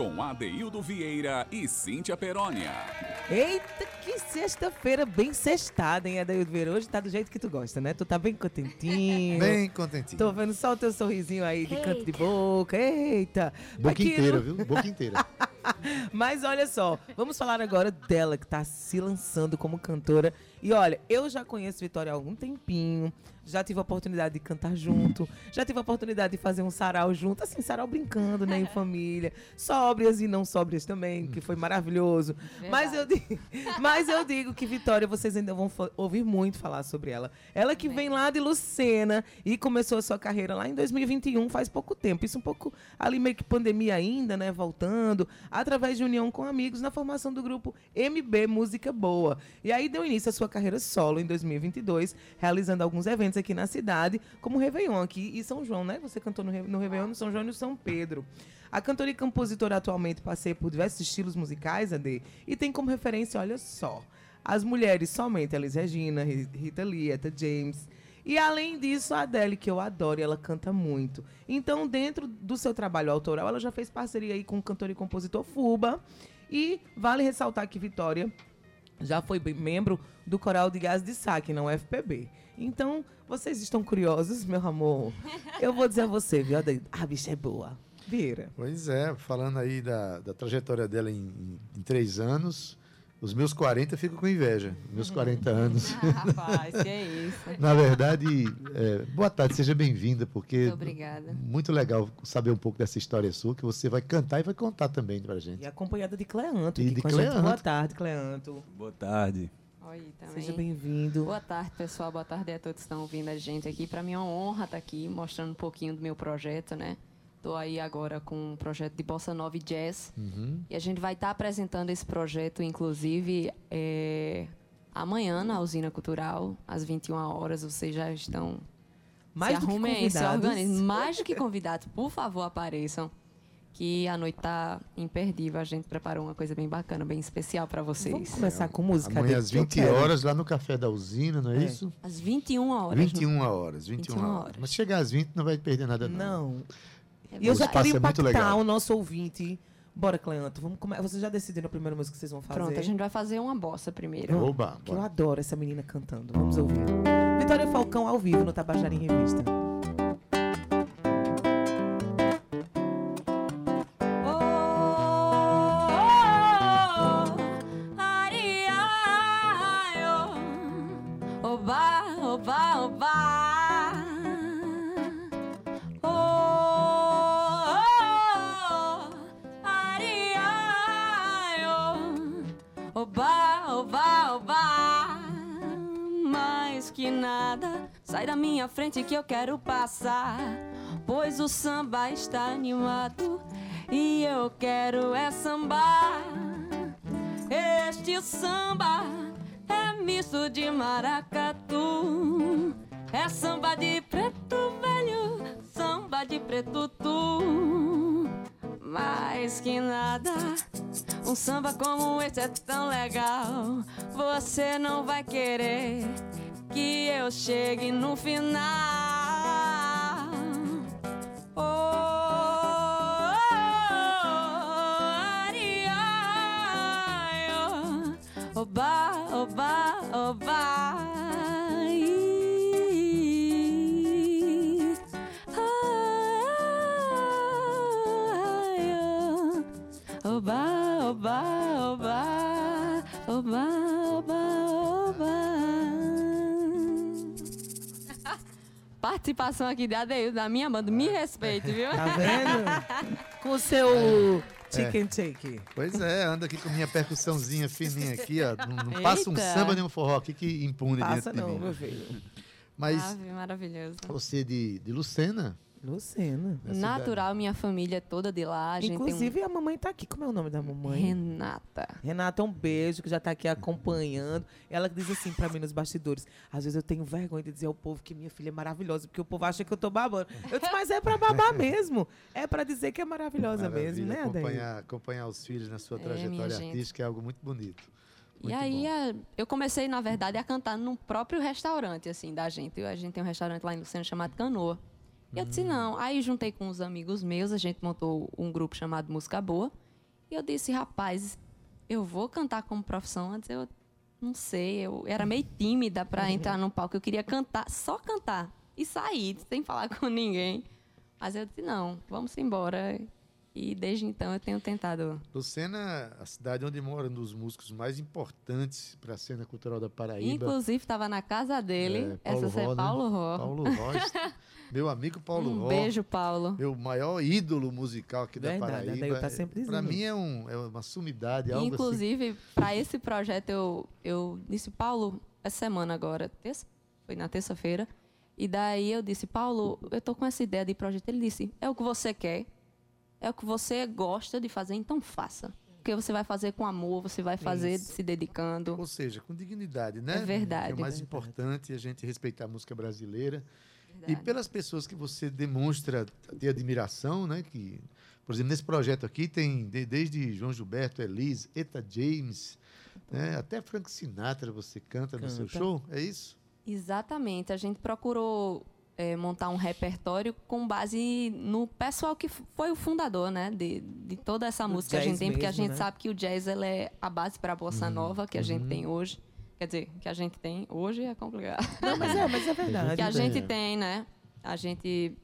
Com Adeildo Vieira e Cíntia Perónia. Eita, que sexta-feira bem sextada, hein, Adaildo Vieira? Hoje tá do jeito que tu gosta, né? Tu tá bem contentinho. Bem contentinho. Tô vendo só o teu sorrisinho aí de canto de boca. Eita. Boca Aqui inteira, viu? Boca inteira. [laughs] Mas olha só, vamos falar agora dela que tá se lançando como cantora. E olha, eu já conheço Vitória há algum tempinho, já tive a oportunidade de cantar junto, [laughs] já tive a oportunidade de fazer um sarau junto, assim, sarau brincando, né, em família, sóbrias e não sóbrias também, que foi maravilhoso. Mas eu, digo, [laughs] mas eu digo que Vitória, vocês ainda vão ouvir muito falar sobre ela. Ela que vem lá de Lucena e começou a sua carreira lá em 2021, faz pouco tempo. Isso um pouco ali meio que pandemia ainda, né, voltando, através de união com amigos na formação do grupo MB Música Boa. E aí deu início à sua carreira solo em 2022, realizando alguns eventos aqui na cidade, como o Réveillon aqui e São João, né? Você cantou no, Re- no Réveillon, no São João e no São Pedro. A cantora e compositora atualmente passeia por diversos estilos musicais, AD, e tem como referência, olha só, as mulheres somente Elis Regina, Ri- Rita Lee, Etta James. E além disso, a Adele, que eu adoro, e ela canta muito. Então, dentro do seu trabalho autoral, ela já fez parceria aí com o cantor e compositor Fuba. E vale ressaltar que Vitória já foi membro do Coral de Gás de Saque, na UFPB. Então, vocês estão curiosos, meu amor? Eu vou dizer a você, viu? A bicha é boa. Vira. Pois é, falando aí da, da trajetória dela em- em três anos, os meus 40 eu fico com inveja. Meus 40 anos. Rapaz, que é isso. [laughs] Na verdade, é, boa tarde, seja bem-vinda, porque. Muito obrigada. Muito legal saber um pouco dessa história sua, que você vai cantar e vai contar também pra gente. E acompanhada de Cleanto, E aqui de com a gente. Boa Cleanto. tarde, Cleanto. Boa tarde. Oi, também. Seja bem-vindo. Boa tarde, pessoal. Boa tarde a todos que estão ouvindo a gente aqui. Para mim é uma honra estar aqui mostrando um pouquinho do meu projeto, né? Estou aí agora com um projeto de Bossa Nova e Jazz. Uhum. E a gente vai estar apresentando esse projeto, inclusive, é, amanhã na Usina Cultural, às 21 horas. Vocês já estão. Mais se do que arrumem aí, se convidados. organizem. [laughs] Mais do que convidados, por favor, apareçam. Que a noite tá imperdível. A gente preparou uma coisa bem bacana, bem especial para vocês. Vamos começar com música. Amanhã às que eu 20 quero. horas, lá no Café da Usina, não é, É. isso? Às 21 horas. 21 horas, 21, 21 horas. Mas chegar às 20 não vai perder nada, não. Não. É E eu já queria é impactar o nosso ouvinte. Bora, Cleanto. Vamos come... Vocês já decidiram a primeira música que vocês vão fazer? Pronto, a gente vai fazer uma bossa primeiro. Oba, Que eu adoro essa menina cantando. Vamos ouvir. Vitória Falcão ao vivo no Tabajara em Revista. Minha frente que eu quero passar. Pois o samba está animado e eu quero é sambar. Este samba é misto de maracatu. É samba de preto velho, samba de preto tu. Mais que nada, um samba como esse é tão legal. Você não vai querer que eu chegue no final. Oh, oh, ari, ai, oh. Oba, oba, oba. Ih, Participação aqui da Adeildo, da minha banda. Me respeite, viu? Tá vendo? [laughs] Com o seu chicken take. Pois é, anda aqui com minha percussãozinha fininha aqui, ó. Não, não passa um samba nem um forró aqui que impune Passa dentro de não, mim. meu filho. Mas Ave, maravilhoso. você de, de Lucena? Lucena. Na cidade. Natural, minha família é toda de lá. A gente Inclusive, tem a mamãe tá aqui. Como é o nome da mamãe? um... Renata. Renata, um beijo, que já tá aqui acompanhando. Ela diz assim pra mim nos bastidores: às vezes eu tenho vergonha de dizer ao povo que minha filha é maravilhosa, porque o povo acha que eu tô babando. Eu disse, mas é pra babar mesmo. É pra dizer que é maravilhosa mesmo, né, Adair? acompanhar, acompanhar os filhos na sua É, trajetória gente. artística é algo muito bonito. E aí a- eu comecei, na verdade, a cantar num próprio restaurante, assim, da gente. A gente tem um restaurante lá em Lucena chamado Canoa. E eu disse, não. Aí juntei com uns amigos meus, a gente montou um grupo chamado Música Boa. E eu disse, rapaz, eu vou cantar como profissão. Antes eu não sei, eu era meio tímida para entrar no palco. Eu queria cantar, só cantar e sair, sem falar com [laughs] ninguém. Mas eu disse, não, vamos embora. E desde então eu tenho tentado. Lucena, a cidade onde mora um dos músicos mais importantes para a cena cultural da Paraíba. Inclusive, estava na casa dele. É, Essa Ró, é né? Paulo Ró. Paulo Ró. [laughs] Meu amigo Paulo Um Ró. beijo, Paulo. Meu maior ídolo musical aqui Verdade, da Paraíba. Tá sempre Para mim é, um, é uma sumidade, algo assim. Inclusive, para esse projeto, eu, eu disse, Paulo, essa semana agora, terça, foi na terça-feira, e daí eu disse, Paulo, eu tô com essa ideia de projeto. Ele disse, é o que você quer, é o que você gosta de fazer, então faça. Porque você vai fazer com amor, você vai fazer Isso. se dedicando. Ou seja, com dignidade, né? É verdade. Que é o mais importante, a gente respeitar a música brasileira. E pelas pessoas que você demonstra ter admiração, né? Que, por exemplo, nesse projeto aqui tem de- desde João Gilberto, Elise, Eta James, né? até Frank Sinatra você canta, no seu Canta. show, é isso? Exatamente. A gente procurou é, montar um repertório com base no pessoal que foi o fundador, né? De, de toda essa música que a gente tem, porque a gente né? sabe que o jazz ele é a base para a bossa Uhum, nova que a gente uhum. tem hoje. Quer dizer, que a gente tem hoje é complicado. [laughs] Não, mas é- mas é verdade. que a É. gente tem, né? A gente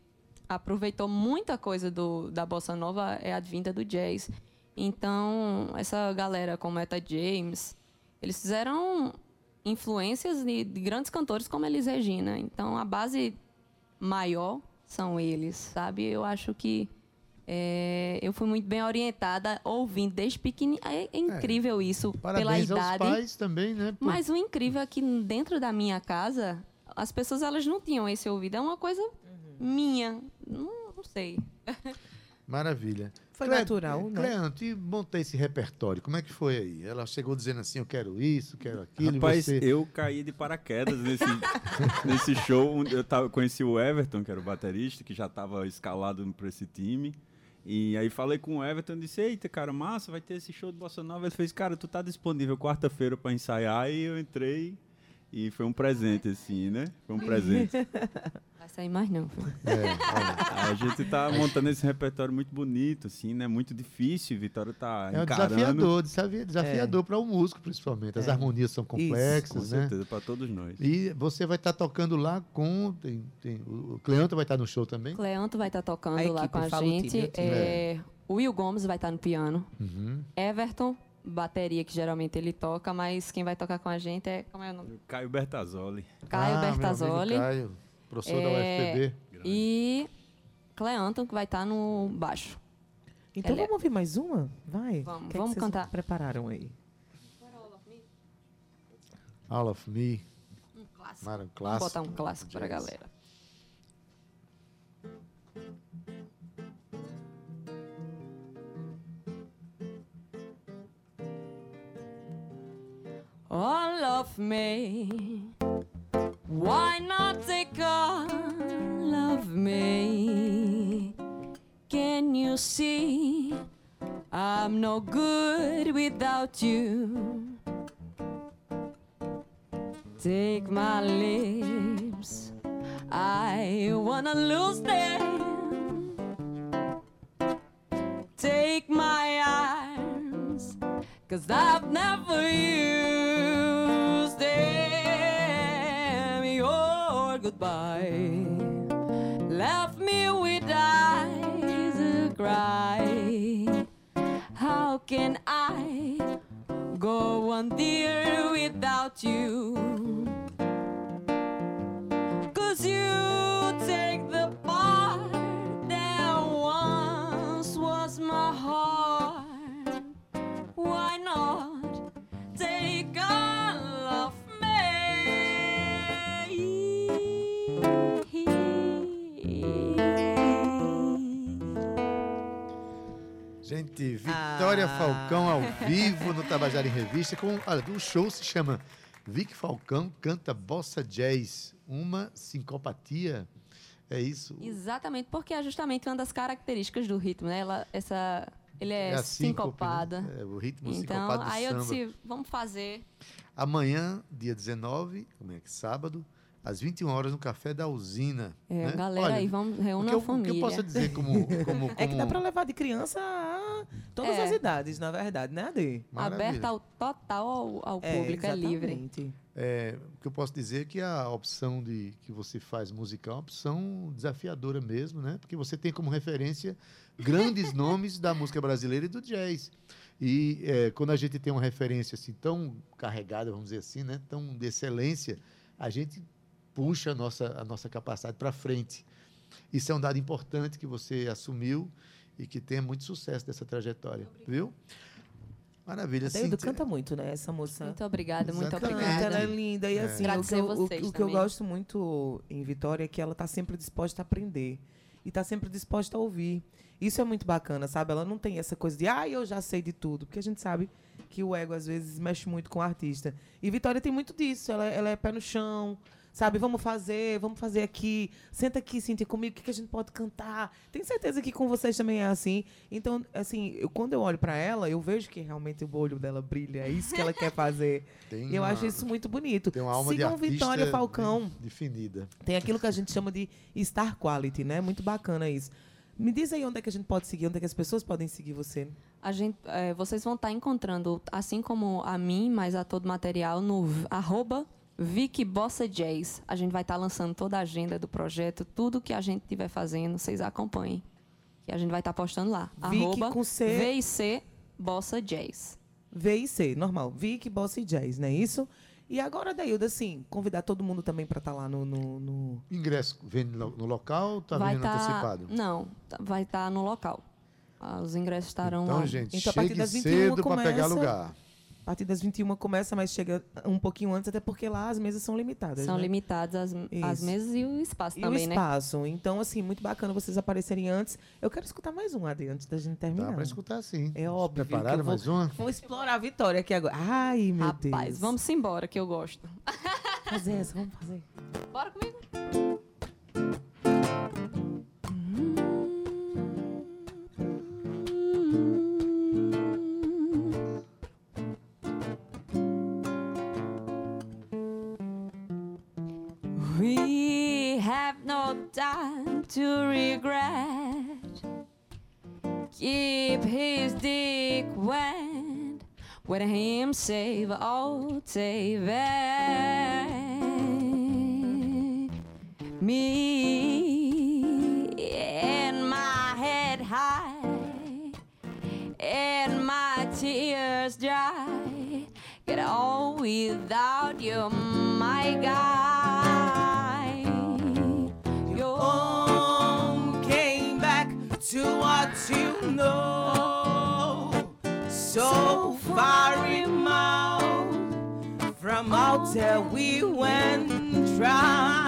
aproveitou muita coisa do, da bossa nova é advinda do jazz. Então, essa galera como Etta James, eles fizeram influências de, de grandes cantores como Elis Regina. Então, a base maior são eles, sabe? Eu acho que é, eu fui muito bem orientada ouvindo desde pequenininha. É, é incrível isso, pela Parabéns aos idade. pais também, né? por- Mas o incrível é que dentro da minha casa, as pessoas elas não tinham esse ouvido. É uma coisa minha. Não, não sei. [laughs] Maravilha. Foi natural, né? Cleanto, e montei esse repertório, como é que foi aí? Ela chegou dizendo assim, eu quero isso, quero aquilo, Rapaz, você... eu caí de paraquedas nesse, [laughs] nesse show. Eu tava, conheci o Everton, que era o baterista, que já estava escalado para esse time. E aí falei com o Everton disse, eita, cara, massa, vai ter esse show de Bossa Nova. Ele fez, cara, tu tá disponível quarta-feira para ensaiar? E eu entrei e foi um presente, assim, né? Foi um presente. [laughs] Vai sair mais não. filho. A gente tá [laughs] montando esse repertório muito bonito, assim, né? Muito difícil, Vitória tá É um encarando. desafiador, desafi- desafiador para o músico, principalmente. As É. harmonias são complexas, Com né? certeza, para todos nós. E você vai estar tocando lá com. Tem, tem- o Cleanto vai estar no show também? Cleanto vai estar tocando A lá equipe, com a o gente. time, o time. É, o Will Gomes vai estar no piano. Uhum. Everton, bateria, que geralmente ele toca, mas quem vai tocar com a gente é. Como é o nome? Caio Bertazzoli. Caio Ah, Bertazzoli. Caio, professor da É, UFPB. E Cleanton, que vai estar no baixo. Então Ele é- vamos ouvir mais uma? Vai. Vamos, que é que vamos vocês cantar. prepararam aí? All of Me. Um clássico. Mara, um clássico. botar um clássico para a galera. All of me, why not take all of me? Can you see I'm no good without you? Take my lips, I wanna lose them. Take my arms, cause I've never used them. Your goodbye left me with eyes to cry. How can I go on, dear, without you? Gente, Vitória Ah. Falcão ao vivo no Tabajara em Revista. Com, olha, o show se chama Vic Falcão canta Bossa Jazz, uma sincopatia. É isso? Exatamente, porque é justamente uma das características do ritmo, né? Ela, essa, ele é, É a síncope, sincopada. né? É o ritmo então, sincopado do aí eu disse, vamos fazer. Amanhã, dia 19, como é que é? sábado, às 21 horas no Café da Usina. É, né? galera aí, vamos, reúna o que eu, a família. O que eu posso dizer como... como, É que dá como- pra levar de criança a todas É. as idades, na verdade, né, Ade? Aberta ao total ao, ao É, público, é livre. exatamente. É, o que eu posso dizer é que a opção de que você faz musical é uma opção desafiadora mesmo, né? Porque você tem como referência grandes [laughs] nomes da música brasileira e do jazz. E é, quando a gente tem uma referência assim tão carregada, vamos dizer assim, né? Tão de excelência, a gente puxa a nossa, a nossa capacidade para frente. Isso é um dado importante que você assumiu e que tenha muito sucesso dessa trajetória, viu? Maravilha. Adeildo Cíntia. canta muito, né, essa moça. Muito obrigada, muito Exatamente. obrigada. Ela é linda. E É. assim, o que, eu, o- vocês o que eu gosto muito em Vitória é que ela tá sempre disposta a aprender. E tá sempre disposta a ouvir. Isso é muito bacana, sabe? Ela não tem essa coisa de, ah, eu já sei de tudo. Porque a gente sabe que o ego, às vezes, mexe muito com o artista. E Vitória tem muito disso. Ela, ela é pé no chão, sabe? Vamos fazer, vamos fazer aqui. Senta aqui, Cintia, comigo, o que, que a gente pode cantar? Tenho certeza que com vocês também é assim. Então, assim, eu, quando eu olho pra ela, eu vejo que realmente o olho dela brilha. É isso que ela quer fazer. [laughs] Tem E eu uma- acho isso muito bonito. Tem uma alma Sigam de artista Vitória Falcão. definida. Tem aquilo que a gente chama de star quality, né? Muito bacana isso. Me diz aí onde é que a gente pode seguir, onde é que as pessoas podem seguir você. A gente, é, vocês vão estar encontrando, assim como a mim, mas a todo material, no arroba Vicky Bossa Jazz. A gente vai estar lançando toda a agenda do projeto, tudo que a gente estiver fazendo, vocês acompanhem. E a gente vai estar postando lá. Vicky arroba com C. VIC Bossa Jazz. VIC, normal. Vic, Boss e Jazz, não é isso? E agora, Dailda, assim, convidar todo mundo também para estar lá no, no, no- Ingresso vende no, no local ou está vai tá- antecipado? Não, tá- vai estar no local. Ah, Os ingressos estarão Então, lá. gente, Então, a partir das 21 cedo para pegar lugar. A partir das 21 começa, mas chega um pouquinho antes, até porque lá as mesas são limitadas. São né? limitadas as, as mesas e o espaço E também, o né? espaço. Então, assim, muito bacana vocês aparecerem antes. Eu quero escutar mais um, Ade, antes da gente terminar. Dá para escutar sim. É óbvio. Prepararam vou, mais uma? Vou explorar a vitória aqui agora. Ai, meu Rapaz, Deus. vamos embora, que eu gosto. fazer essa, vamos fazer. Bora comigo. No time to regret. Keep his dick wet. Let him save, oh, save. Me motel we went, dry.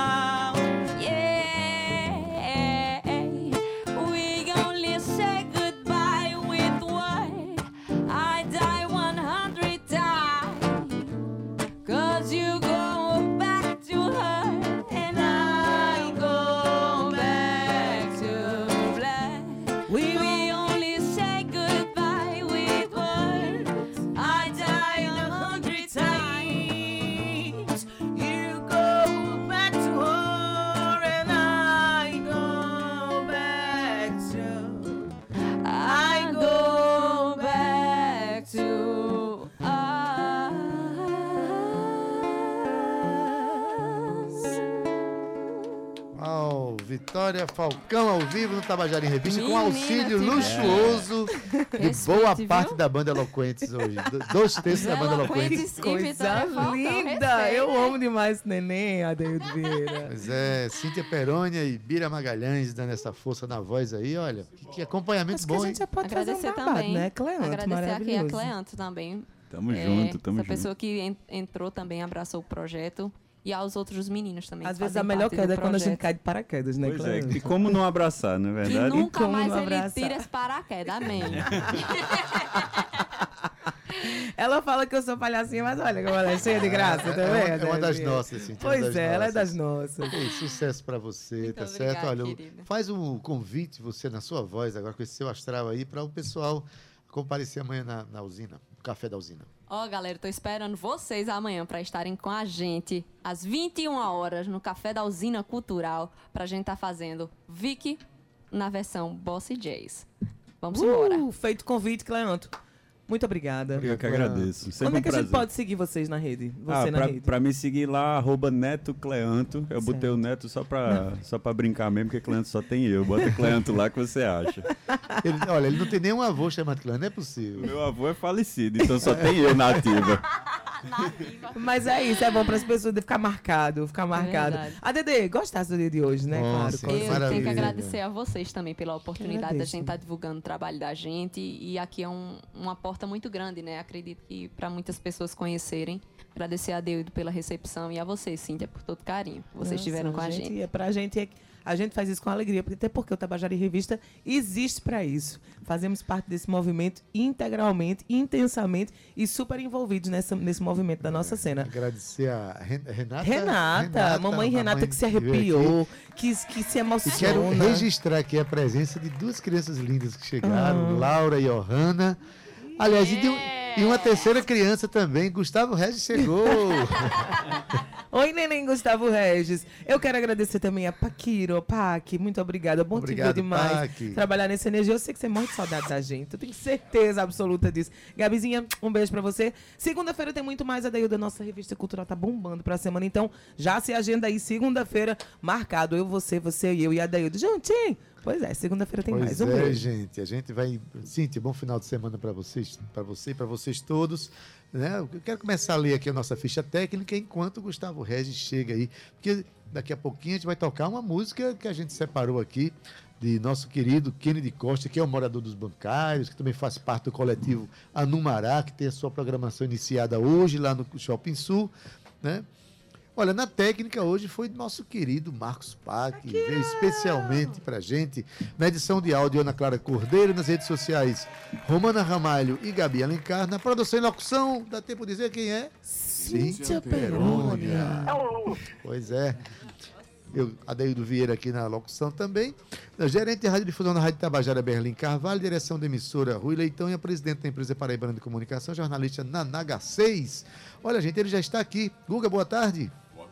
Vitória Falcão ao vivo no Tabajara em Revista, com Menina, auxílio tive- luxuoso de Respeite, boa viu? parte da banda Eloquentes hoje. Do- Dois terços da banda Eloquentes. Eloquentes. Coisa linda! Eu amo demais neném, Adeildo Vieira. Pois é, Cíntia Perônia e Bira Magalhães dando essa força na voz aí, olha. Que, que acompanhamento Acho que bom, a hein? gente já pode fazer Agradecer um babado, também. né? Cleanto, Agradecer aqui a. Cleanto também. Tamo É, junto, tamo Essa junto. pessoa que en- entrou também, abraçou o projeto. E aos outros meninos também. Às que vezes fazem a melhor queda é quando a gente cai de paraquedas, né, Pois é, e como não abraçar, não é Que verdade? nunca Como mais ele abraçar? tira esse paraquedas, amém. [laughs] Ela fala que eu sou palhacinha, mas olha como ela é cheia de graça, É, tá é uma- vendo? é uma das nossas, Cíntia, Pois das é, ela é das nossas. Ei, sucesso pra você, tá obrigada, certo? Olha, querida. faz um convite, você na sua voz, agora com esse seu astral aí, para o pessoal comparecer amanhã na, na usina, no café da usina. Ó, galera, tô esperando vocês amanhã pra estarem com a gente às 21 horas no Café da Usina Cultural pra gente tá fazendo Vicky na versão Bossy Jazz. Vamos embora. Uh, feito convite, Cleanto. Muito obrigada. Eu que agradeço. Sempre Onde é um que a gente pode seguir vocês na rede? Você Ah, na pra, rede. pra me seguir lá, arroba Neto Cleanto. Eu botei o Neto só pra, só pra brincar mesmo, porque Cleanto só tem eu. Bota Cleanto lá que você acha. [laughs] Ele- olha, ele não tem nenhum avô chamado Clã, não é possível. Meu avô é falecido, então só tem eu na ativa. Mas é isso, é bom para as pessoas de ficar marcado, ficar marcado. verdade. A Dede, gostasse do dia de hoje, né? Nossa, claro. Eu Maravilha. tenho que agradecer a vocês também pela oportunidade da gente estar divulgando o trabalho da gente. E aqui é um- uma porta muito grande, né? Acredito que para muitas pessoas conhecerem. Agradecer a Deus pela recepção e a vocês, Cíntia, por todo o carinho que vocês Nossa, tiveram com a gente. É pra gente, é- a gente faz isso com alegria, porque até porque o Tabajara em Revista existe para isso. Fazemos parte desse movimento integralmente, intensamente e super envolvidos nessa, nesse movimento da nossa cena. Agradecer a Ren- Renata. Renata, mamãe Renata que se arrepiou, que, que se E quero registrar aqui a presença de duas crianças lindas que chegaram, Ah. Laura e Johanna. Aliás, e, de um- e uma terceira criança também, Gustavo Regis chegou. [laughs] Oi, neném Gustavo Regis. Eu quero agradecer também a Paquiro, Pac, muito obrigada. Bom Obrigado, te ver demais. Pac. Trabalhar nessa energia. Eu sei que você morre de saudade da gente. Eu tenho certeza absoluta disso. Gabizinha, um beijo pra você. Segunda-feira tem muito mais. A daí da nossa revista cultural tá bombando pra semana. Então, já se agenda aí, segunda-feira, marcado. Eu, você, você e eu e a Daildo juntinho. Pois é, segunda-feira tem mais. Pois Um é, beijo. gente. A gente vai. Cíntia, bom final de semana para vocês, para você e para vocês todos. Né? Eu quero começar a ler aqui a nossa ficha técnica enquanto o Gustavo Regis chega aí. Porque daqui a pouquinho a gente vai tocar uma música que a gente separou aqui de nosso querido Kennedy Costa, que é o morador dos bancários, que também faz parte do coletivo Anumará, que tem a sua programação iniciada hoje lá no Shopping Sul. Né? Olha, na técnica hoje foi nosso querido Marcos Pac, que veio especialmente pra gente. Na edição de áudio, Ana Clara Cordeiro, nas redes sociais, Romana Ramalho e Gabi Alencar. Na produção e locução, dá tempo de dizer quem é? Cíntia Perônia. Pois é. Eu, Adeildo Vieira aqui na locução também. A gerente de radiodifusão da Rádio Tabajara, Berlim Carvalho, direção da emissora Rui Leitão e a presidente da empresa Paraibana de Comunicação, jornalista Nanaga 6. Olha, gente, ele já está aqui. Guga, boa tarde.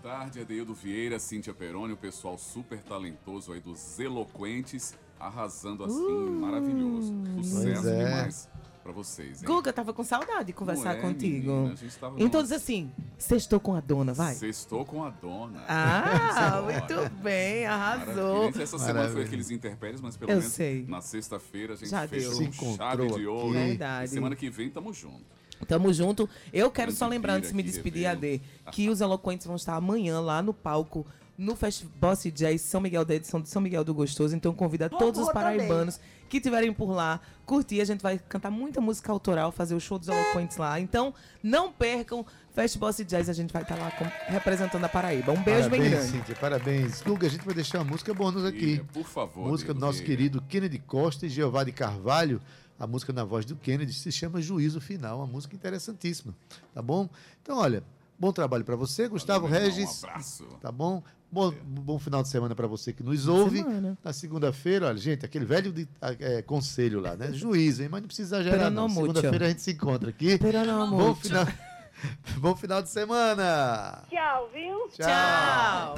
Boa tarde, Adeildo Vieira, Cíntia Peroni, o pessoal super talentoso aí dos Eloquentes, arrasando assim, maravilhoso. Sucesso é. demais pra vocês, hein? Guga, tava com saudade de conversar é, contigo. menina? A gente tava- Então diz assim, sextou com a dona, vai. Sextou com a dona. Ah, [laughs] muito bem, arrasou. Maravilha. Essa semana foi Maravilha. aqueles intempéries, mas pelo Eu menos sei. na sexta-feira a gente Já fechou deu. com Se encontrou chave de ouro. Verdade. E semana que vem tamo junto. Tamo junto. Eu quero só lembrar, antes de me despedir. AD, que os Eloquentes vão estar amanhã lá no palco, no Festival Boss Jazz São Miguel da edição de São Miguel do Gostoso. Então convida Vou, todos os paraibanos que estiverem por lá, curtir. A gente vai cantar muita música autoral, fazer o show dos Eloquentes lá. Então não percam. Fest Boss Jazz, a gente vai estar lá com- representando a Paraíba. Um beijo bem parabéns, grande. Cíntia, parabéns. Guga, a gente vai deixar uma música bônus aqui. Por favor, Música do nosso querido Kennedy Costa e Jeová de Carvalho. A música na voz do Kennedy se chama Juízo Final, uma música interessantíssima, tá bom? Então, olha, bom trabalho para você, Gustavo irmão, Regis. um abraço. Tá bom? Bom, bom final de semana para você que nos ouve. semana. Na segunda-feira, olha, gente, aquele velho de- é, conselho lá, né? Juízo, hein? Mas não precisa exagerar, não. Segunda-feira a gente se encontra aqui. Bom final, [laughs] bom final de semana. Tchau, viu? Tchau.